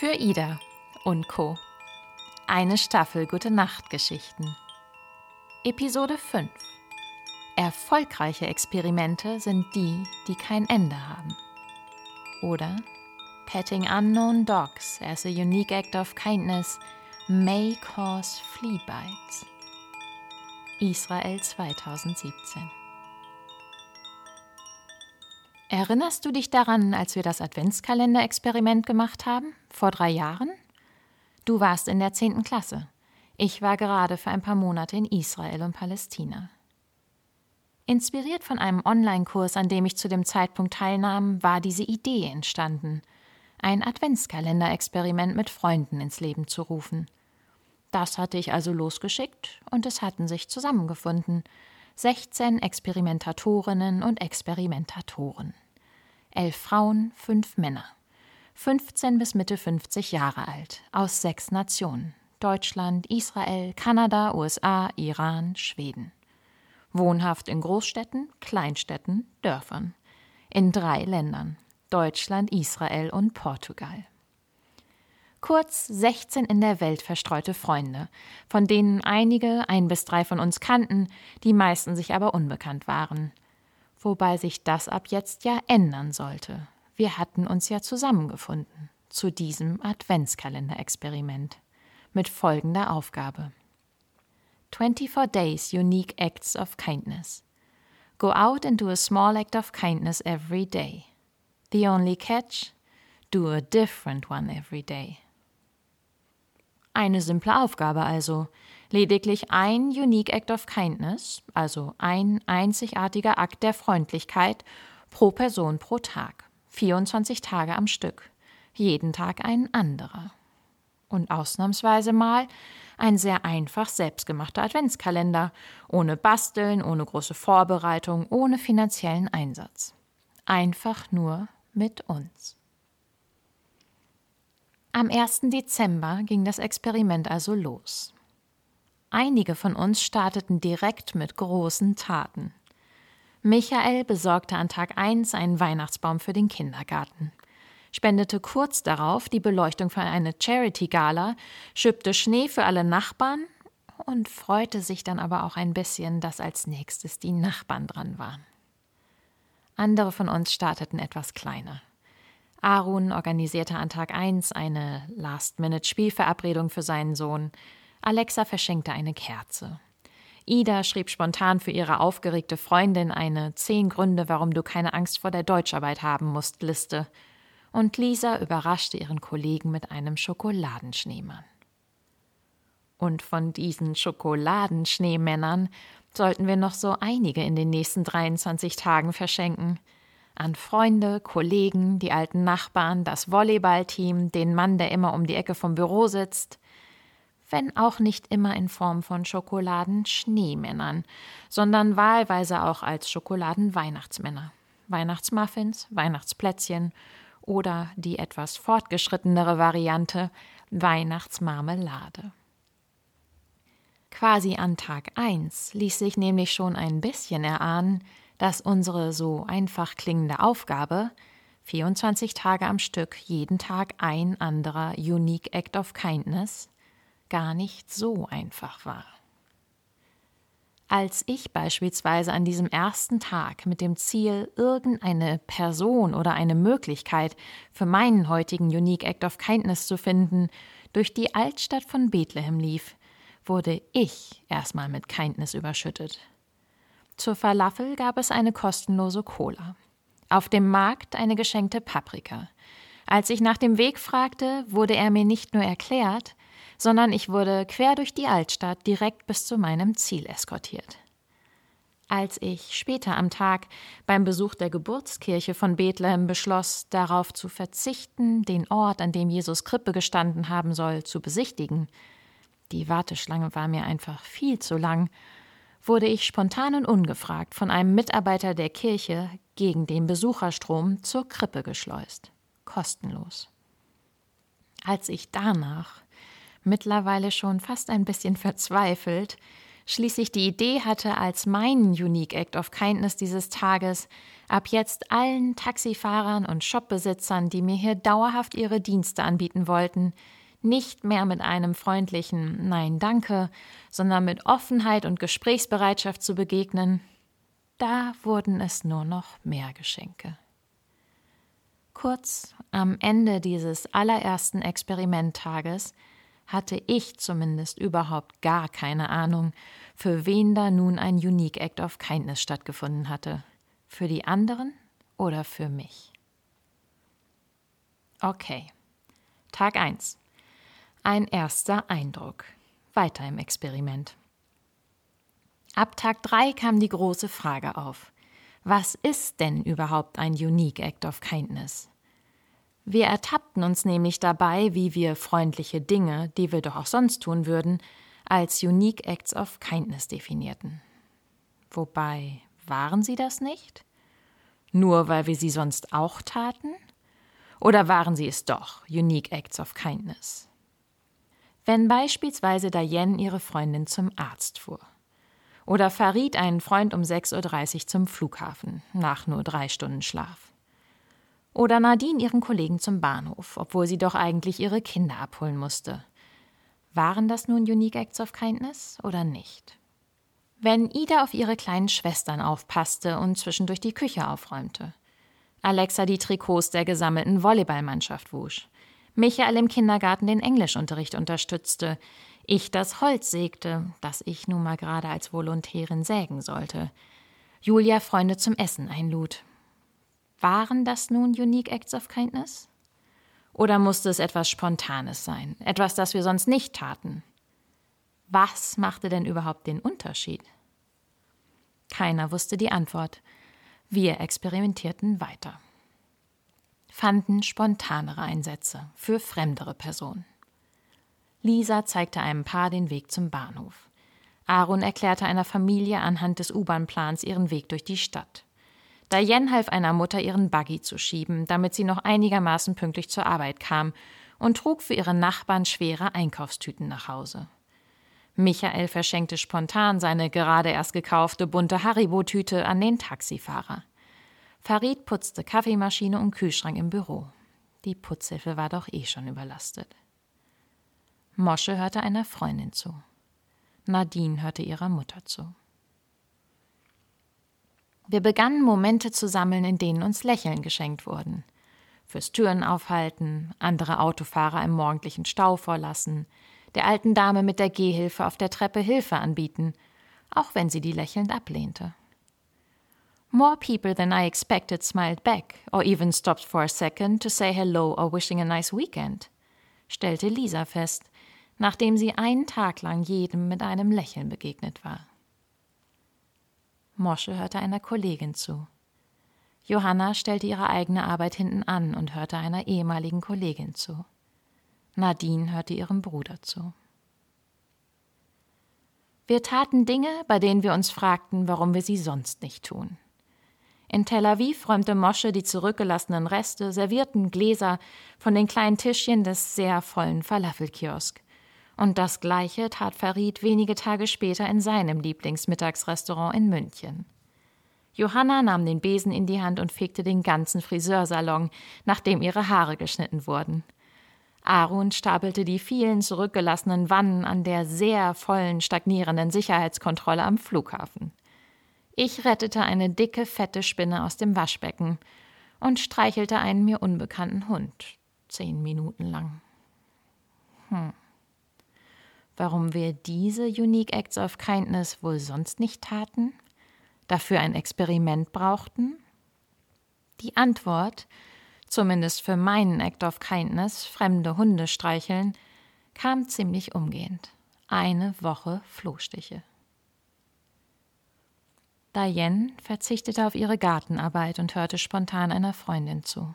Für Ida und Co. Eine Staffel Gute Nacht Geschichten. Episode 5. Erfolgreiche Experimente sind die, die kein Ende haben. Oder Petting unknown dogs as a unique act of kindness may cause flea bites. Israel 2017. Erinnerst du dich daran, als wir das Adventskalender-Experiment gemacht haben? Vor drei Jahren? Du warst in der zehnten Klasse. Ich war gerade für ein paar Monate in Israel und Palästina. Inspiriert von einem Online-Kurs, an dem ich zu dem Zeitpunkt teilnahm, war diese Idee entstanden, ein Adventskalender-Experiment mit Freunden ins Leben zu rufen. Das hatte ich also losgeschickt und es hatten sich zusammengefunden 16 Experimentatorinnen und Experimentatoren. Elf Frauen, fünf Männer. 15 bis Mitte 50 Jahre alt, aus sechs Nationen. Deutschland, Israel, Kanada, USA, Iran, Schweden. Wohnhaft in Großstädten, Kleinstädten, Dörfern. In drei Ländern. Deutschland, Israel und Portugal. Kurz 16 in der Welt verstreute Freunde, von denen einige ein bis drei von uns kannten, die meisten sich aber unbekannt waren. Wobei sich das ab jetzt ja ändern sollte. Wir hatten uns ja zusammengefunden zu diesem Adventskalender-Experiment mit folgender Aufgabe. 24 Days Unique Acts of Kindness. Go out and do a small act of kindness every day. The only catch? Do a different one every day. Eine simple Aufgabe also. Lediglich ein Unique Act of Kindness, also ein einzigartiger Akt der Freundlichkeit pro Person pro Tag. 24 Tage am Stück. Jeden Tag ein anderer. Und ausnahmsweise mal ein sehr einfach selbstgemachter Adventskalender, ohne Basteln, ohne große Vorbereitung, ohne finanziellen Einsatz. Einfach nur mit uns. Am 1. Dezember ging das Experiment also los. Einige von uns starteten direkt mit großen Taten. Michael besorgte an Tag 1 einen Weihnachtsbaum für den Kindergarten, spendete kurz darauf die Beleuchtung für eine Charity-Gala, schippte Schnee für alle Nachbarn und freute sich dann aber auch ein bisschen, dass als nächstes die Nachbarn dran waren. Andere von uns starteten etwas kleiner. Arun organisierte an Tag 1 eine Last-Minute-Spielverabredung für seinen Sohn. Alexa verschenkte eine Kerze. Ida schrieb spontan für ihre aufgeregte Freundin eine Zehn Gründe, warum du keine Angst vor der Deutscharbeit haben musst Liste. Und Lisa überraschte ihren Kollegen mit einem Schokoladenschneemann. Und von diesen Schokoladenschneemännern sollten wir noch so einige in den nächsten 23 Tagen verschenken – an Freunde, Kollegen, die alten Nachbarn, das Volleyballteam, den Mann, der immer um die Ecke vom Büro sitzt, wenn auch nicht immer in Form von Schokoladen-Schneemännern, sondern wahlweise auch als Schokoladen-Weihnachtsmänner. Weihnachtsmuffins, Weihnachtsplätzchen oder die etwas fortgeschrittenere Variante Weihnachtsmarmelade. Quasi an Tag 1 ließ sich nämlich schon ein bisschen erahnen, dass unsere so einfach klingende Aufgabe 24 Tage am Stück, jeden Tag ein anderer Unique Act of Kindness, gar nicht so einfach war. Als ich beispielsweise an diesem ersten Tag mit dem Ziel, irgendeine Person oder eine Möglichkeit für meinen heutigen Unique Act of Kindness zu finden, durch die Altstadt von Bethlehem lief, wurde ich erstmal mit Kindness überschüttet. Zur Falafel gab es eine kostenlose Cola. Auf dem Markt eine geschenkte Paprika. Als ich nach dem Weg fragte, wurde er mir nicht nur erklärt, sondern ich wurde quer durch die Altstadt direkt bis zu meinem Ziel eskortiert. Als ich später am Tag beim Besuch der Geburtskirche von Bethlehem beschloss, darauf zu verzichten, den Ort, an dem Jesus Krippe gestanden haben soll, zu besichtigen, die Warteschlange war mir einfach viel zu lang, wurde ich spontan und ungefragt von einem Mitarbeiter der Kirche gegen den Besucherstrom zur Krippe geschleust. Kostenlos. Als ich danach, mittlerweile schon fast ein bisschen verzweifelt, schließlich die Idee hatte, als meinen Unique Act of Kindness dieses Tages ab jetzt allen Taxifahrern und Shopbesitzern, die mir hier dauerhaft ihre Dienste anbieten wollten, nicht mehr mit einem freundlichen Nein danke, sondern mit Offenheit und Gesprächsbereitschaft zu begegnen, da wurden es nur noch mehr Geschenke. Kurz am Ende dieses allerersten Experimenttages hatte ich zumindest überhaupt gar keine Ahnung, für wen da nun ein Unique Act of Kindness stattgefunden hatte. Für die anderen oder für mich? Okay. Tag 1. Ein erster Eindruck. Weiter im Experiment. Ab Tag 3 kam die große Frage auf. Was ist denn überhaupt ein Unique Act of Kindness? Wir ertappten uns nämlich dabei, wie wir freundliche Dinge, die wir doch auch sonst tun würden, als Unique Acts of Kindness definierten. Wobei, waren sie das nicht? Nur weil wir sie sonst auch taten? Oder waren sie es doch, Unique Acts of Kindness? Wenn beispielsweise Diane ihre Freundin zum Arzt fuhr. Oder Farid einen Freund um 6.30 Uhr zum Flughafen, nach nur drei Stunden Schlaf. Oder Nadine ihren Kollegen zum Bahnhof, obwohl sie doch eigentlich ihre Kinder abholen musste. Waren das nun Unique Acts of Kindness oder nicht? Wenn Ida auf ihre kleinen Schwestern aufpasste und zwischendurch die Küche aufräumte. Alexa die Trikots der gesammelten Volleyballmannschaft wusch. Michael im Kindergarten den Englischunterricht unterstützte, ich das Holz sägte, das ich nun mal gerade als Volontärin sägen sollte, Julia Freunde zum Essen einlud. Waren das nun Unique Acts of Kindness? Oder musste es etwas Spontanes sein, etwas, das wir sonst nicht taten? Was machte denn überhaupt den Unterschied? Keiner wusste die Antwort. Wir experimentierten weiter fanden spontanere Einsätze für fremdere Personen. Lisa zeigte einem Paar den Weg zum Bahnhof. Aaron erklärte einer Familie anhand des U-Bahn-Plans ihren Weg durch die Stadt. Diane half einer Mutter, ihren Buggy zu schieben, damit sie noch einigermaßen pünktlich zur Arbeit kam, und trug für ihre Nachbarn schwere Einkaufstüten nach Hause. Michael verschenkte spontan seine gerade erst gekaufte bunte Haribo-Tüte an den Taxifahrer. Farid putzte Kaffeemaschine und Kühlschrank im Büro. Die Putzhilfe war doch eh schon überlastet. Mosche hörte einer Freundin zu. Nadine hörte ihrer Mutter zu. Wir begannen Momente zu sammeln, in denen uns Lächeln geschenkt wurden. Fürs Türen aufhalten, andere Autofahrer im morgendlichen Stau vorlassen, der alten Dame mit der Gehhilfe auf der Treppe Hilfe anbieten, auch wenn sie die lächelnd ablehnte. More people than I expected smiled back, or even stopped for a second to say hello or wishing a nice weekend, stellte Lisa fest, nachdem sie einen Tag lang jedem mit einem Lächeln begegnet war. Mosche hörte einer Kollegin zu. Johanna stellte ihre eigene Arbeit hinten an und hörte einer ehemaligen Kollegin zu. Nadine hörte ihrem Bruder zu. Wir taten Dinge, bei denen wir uns fragten, warum wir sie sonst nicht tun. In Tel Aviv räumte Mosche die zurückgelassenen Reste, servierten Gläser von den kleinen Tischchen des sehr vollen Falafelkiosk. Und das Gleiche tat Farid wenige Tage später in seinem Lieblingsmittagsrestaurant in München. Johanna nahm den Besen in die Hand und fegte den ganzen Friseursalon, nachdem ihre Haare geschnitten wurden. Aaron stapelte die vielen zurückgelassenen Wannen an der sehr vollen, stagnierenden Sicherheitskontrolle am Flughafen. Ich rettete eine dicke, fette Spinne aus dem Waschbecken und streichelte einen mir unbekannten Hund. Zehn Minuten lang. Hm. Warum wir diese Unique Acts of Kindness wohl sonst nicht taten? Dafür ein Experiment brauchten? Die Antwort, zumindest für meinen Act of Kindness, fremde Hunde streicheln, kam ziemlich umgehend. Eine Woche Flohstiche. Diane verzichtete auf ihre Gartenarbeit und hörte spontan einer Freundin zu.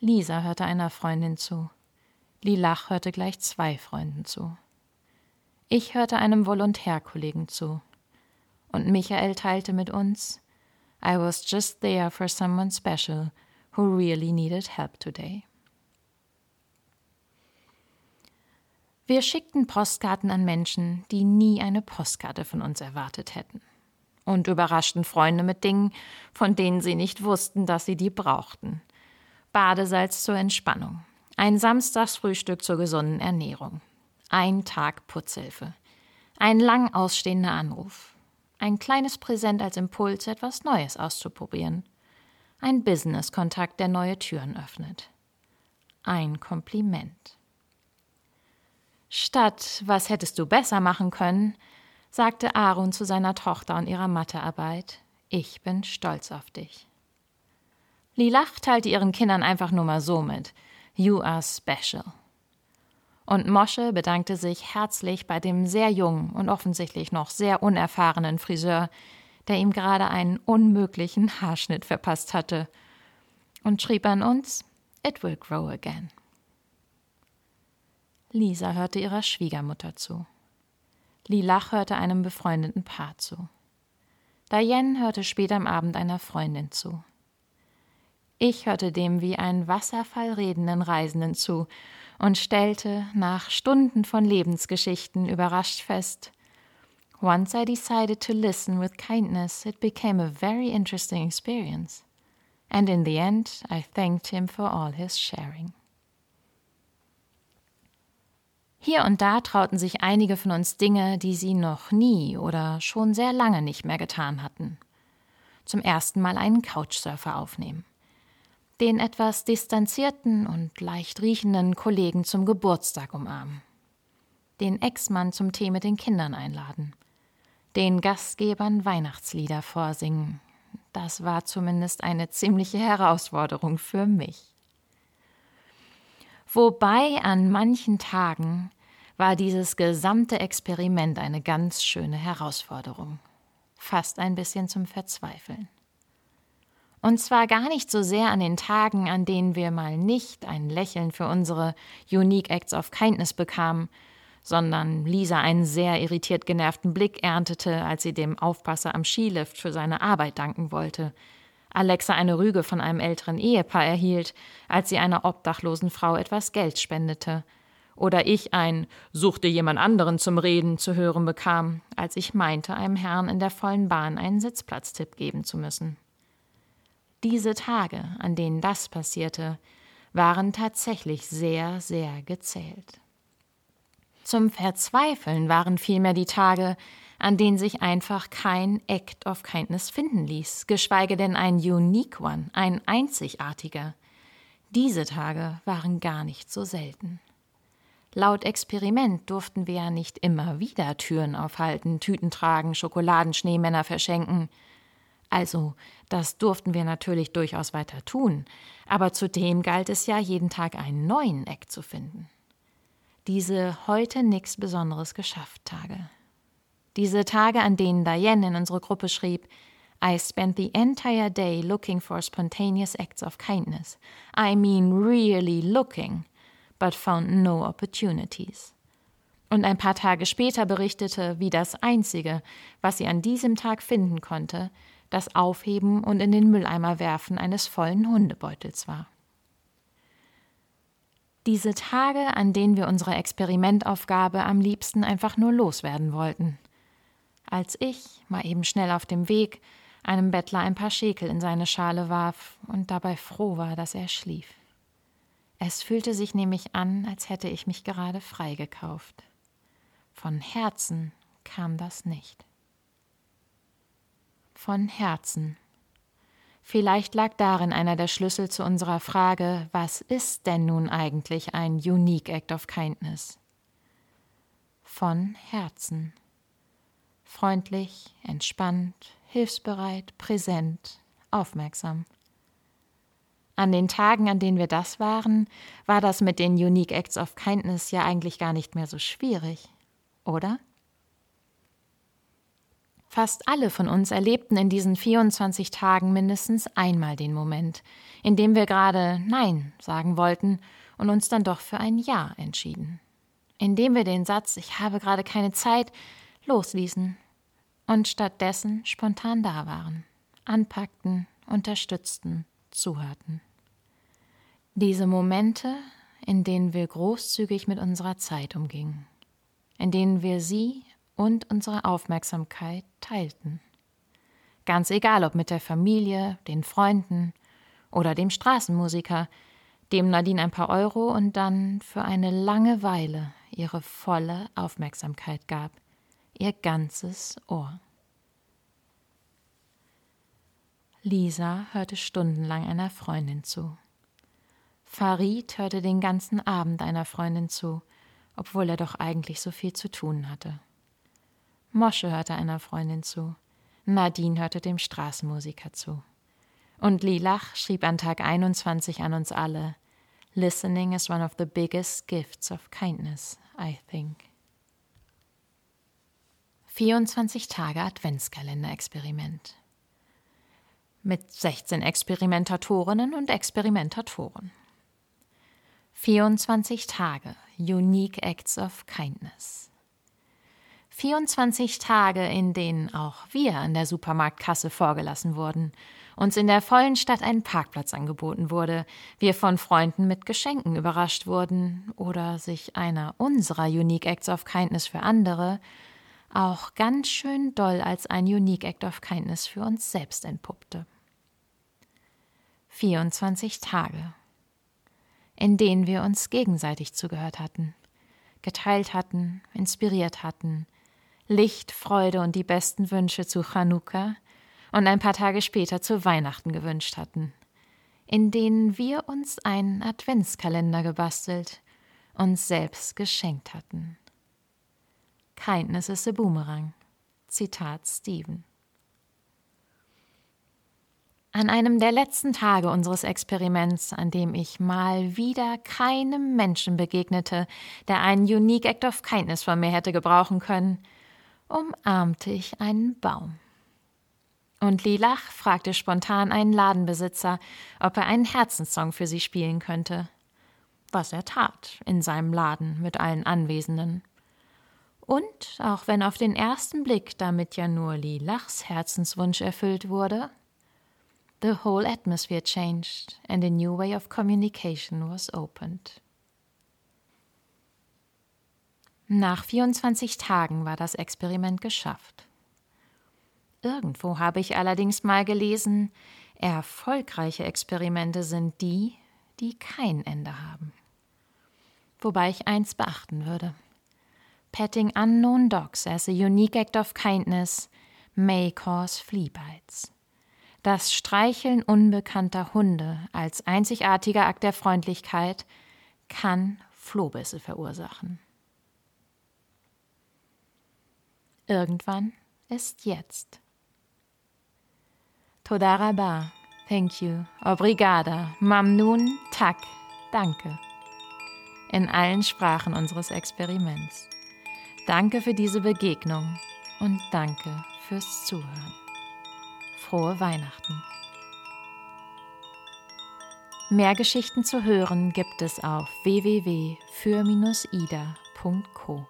Lisa hörte einer Freundin zu. Lilach hörte gleich zwei Freunden zu. Ich hörte einem Volontärkollegen zu. Und Michael teilte mit uns, I was just there for someone special who really needed help today. Wir schickten Postkarten an Menschen, die nie eine Postkarte von uns erwartet hätten. Und überraschten Freunde mit Dingen, von denen sie nicht wussten, dass sie die brauchten. Badesalz zur Entspannung, ein Samstagsfrühstück zur gesunden Ernährung, ein Tag Putzhilfe, ein lang ausstehender Anruf, ein kleines Präsent als Impuls, etwas Neues auszuprobieren, ein Business-Kontakt, der neue Türen öffnet, ein Kompliment. Statt was hättest du besser machen können, sagte Aaron zu seiner Tochter und ihrer Mathearbeit, ich bin stolz auf dich. Lilach teilte ihren Kindern einfach nur mal so mit, You are special. Und Mosche bedankte sich herzlich bei dem sehr jungen und offensichtlich noch sehr unerfahrenen Friseur, der ihm gerade einen unmöglichen Haarschnitt verpasst hatte, und schrieb an uns, It will grow again. Lisa hörte ihrer Schwiegermutter zu. Lilach hörte einem befreundeten Paar zu. Diane hörte spät am Abend einer Freundin zu. Ich hörte dem wie ein Wasserfall redenden Reisenden zu und stellte nach Stunden von Lebensgeschichten überrascht fest, Once I decided to listen with kindness, it became a very interesting experience. And in the end, I thanked him for all his sharing. Hier und da trauten sich einige von uns Dinge, die sie noch nie oder schon sehr lange nicht mehr getan hatten. Zum ersten Mal einen Couchsurfer aufnehmen. Den etwas distanzierten und leicht riechenden Kollegen zum Geburtstag umarmen. Den Ex-Mann zum Tee mit den Kindern einladen. Den Gastgebern Weihnachtslieder vorsingen. Das war zumindest eine ziemliche Herausforderung für mich. Wobei an manchen Tagen war dieses gesamte Experiment eine ganz schöne Herausforderung. Fast ein bisschen zum Verzweifeln. Und zwar gar nicht so sehr an den Tagen, an denen wir mal nicht ein Lächeln für unsere Unique Acts of Kindness bekamen, sondern Lisa einen sehr irritiert genervten Blick erntete, als sie dem Aufpasser am Skilift für seine Arbeit danken wollte, Alexa eine Rüge von einem älteren Ehepaar erhielt, als sie einer obdachlosen Frau etwas Geld spendete, oder ich ein Suchte jemand anderen zum Reden zu hören bekam, als ich meinte, einem Herrn in der vollen Bahn einen Sitzplatztipp geben zu müssen. Diese Tage, an denen das passierte, waren tatsächlich sehr, sehr gezählt. Zum Verzweifeln waren vielmehr die Tage, an denen sich einfach kein Act of Kindness finden ließ, geschweige denn ein Unique One, ein einzigartiger. Diese Tage waren gar nicht so selten. Laut Experiment durften wir ja nicht immer wieder Türen aufhalten, Tüten tragen, Schokoladenschneemänner verschenken. Also, das durften wir natürlich durchaus weiter tun, aber zudem galt es ja, jeden Tag einen neuen Eck zu finden. Diese heute nichts Besonderes geschafft Tage. Diese Tage, an denen Diane in unsere Gruppe schrieb, I spent the entire day looking for spontaneous acts of kindness. I mean really looking, but found no opportunities. Und ein paar Tage später berichtete, wie das Einzige, was sie an diesem Tag finden konnte, das Aufheben und in den Mülleimer werfen eines vollen Hundebeutels war. Diese Tage, an denen wir unsere Experimentaufgabe am liebsten einfach nur loswerden wollten – als ich, mal eben schnell auf dem Weg, einem Bettler ein paar Schekel in seine Schale warf und dabei froh war, dass er schlief. Es fühlte sich nämlich an, als hätte ich mich gerade freigekauft. Von Herzen kam das nicht. Von Herzen. Vielleicht lag darin einer der Schlüssel zu unserer Frage, was ist denn nun eigentlich ein Unique Act of Kindness? Von Herzen freundlich, entspannt, hilfsbereit, präsent, aufmerksam. An den Tagen, an denen wir das waren, war das mit den Unique Acts of Kindness ja eigentlich gar nicht mehr so schwierig, oder? Fast alle von uns erlebten in diesen 24 Tagen mindestens einmal den Moment, in dem wir gerade Nein sagen wollten und uns dann doch für ein Ja entschieden. Indem wir den Satz Ich habe gerade keine Zeit losließen und stattdessen spontan da waren, anpackten, unterstützten, zuhörten. Diese Momente, in denen wir großzügig mit unserer Zeit umgingen, in denen wir sie und unsere Aufmerksamkeit teilten. Ganz egal, ob mit der Familie, den Freunden oder dem Straßenmusiker, dem Nadine ein paar Euro und dann für eine lange Weile ihre volle Aufmerksamkeit gab, ihr ganzes Ohr. Lisa hörte stundenlang einer Freundin zu. Farid hörte den ganzen Abend einer Freundin zu, obwohl er doch eigentlich so viel zu tun hatte. Mosche hörte einer Freundin zu. Nadine hörte dem Straßenmusiker zu. Und Lilach schrieb an Tag 21 an uns alle: Listening is one of the biggest gifts of kindness, I think. 24 Tage Adventskalender-Experiment. Mit 16 Experimentatorinnen und Experimentatoren. 24 Tage Unique Acts of Kindness. 24 Tage, in denen auch wir an der Supermarktkasse vorgelassen wurden, uns in der vollen Stadt ein Parkplatz angeboten wurde, wir von Freunden mit Geschenken überrascht wurden oder sich einer unserer Unique Acts of Kindness für andere auch ganz schön doll als ein Unique Act of Kindness für uns selbst entpuppte. 24 Tage, in denen wir uns gegenseitig zugehört hatten, geteilt hatten, inspiriert hatten, Licht, Freude und die besten Wünsche zu Chanukka und ein paar Tage später zu Weihnachten gewünscht hatten, in denen wir uns einen Adventskalender gebastelt, uns selbst geschenkt hatten. Kindness is a Boomerang. Zitat Steven. An einem der letzten Tage unseres Experiments, an dem ich mal wieder keinem Menschen begegnete, der einen Unique Act of Kindness von mir hätte gebrauchen können, umarmte ich einen Baum. Und Lilach fragte spontan einen Ladenbesitzer, ob er einen Herzenssong für sie spielen könnte. Was er tat in seinem Laden mit allen Anwesenden. Und, auch wenn auf den ersten Blick damit ja nur Lilachs Herzenswunsch erfüllt wurde, the whole atmosphere changed and a new way of communication was opened. Nach 24 Tagen war das Experiment geschafft. Irgendwo habe ich allerdings mal gelesen, erfolgreiche Experimente sind die, die kein Ende haben. Wobei ich eins beachten würde. Petting unknown dogs as a unique act of kindness may cause flea bites. Das Streicheln unbekannter Hunde als einzigartiger Akt der Freundlichkeit kann Flohbisse verursachen. Irgendwann ist jetzt. Todaraba, thank you, obrigada, mamnun, tak, danke. In allen Sprachen unseres Experiments. Danke für diese Begegnung und danke fürs Zuhören. Frohe Weihnachten. Mehr Geschichten zu hören gibt es auf www.für-ida.co.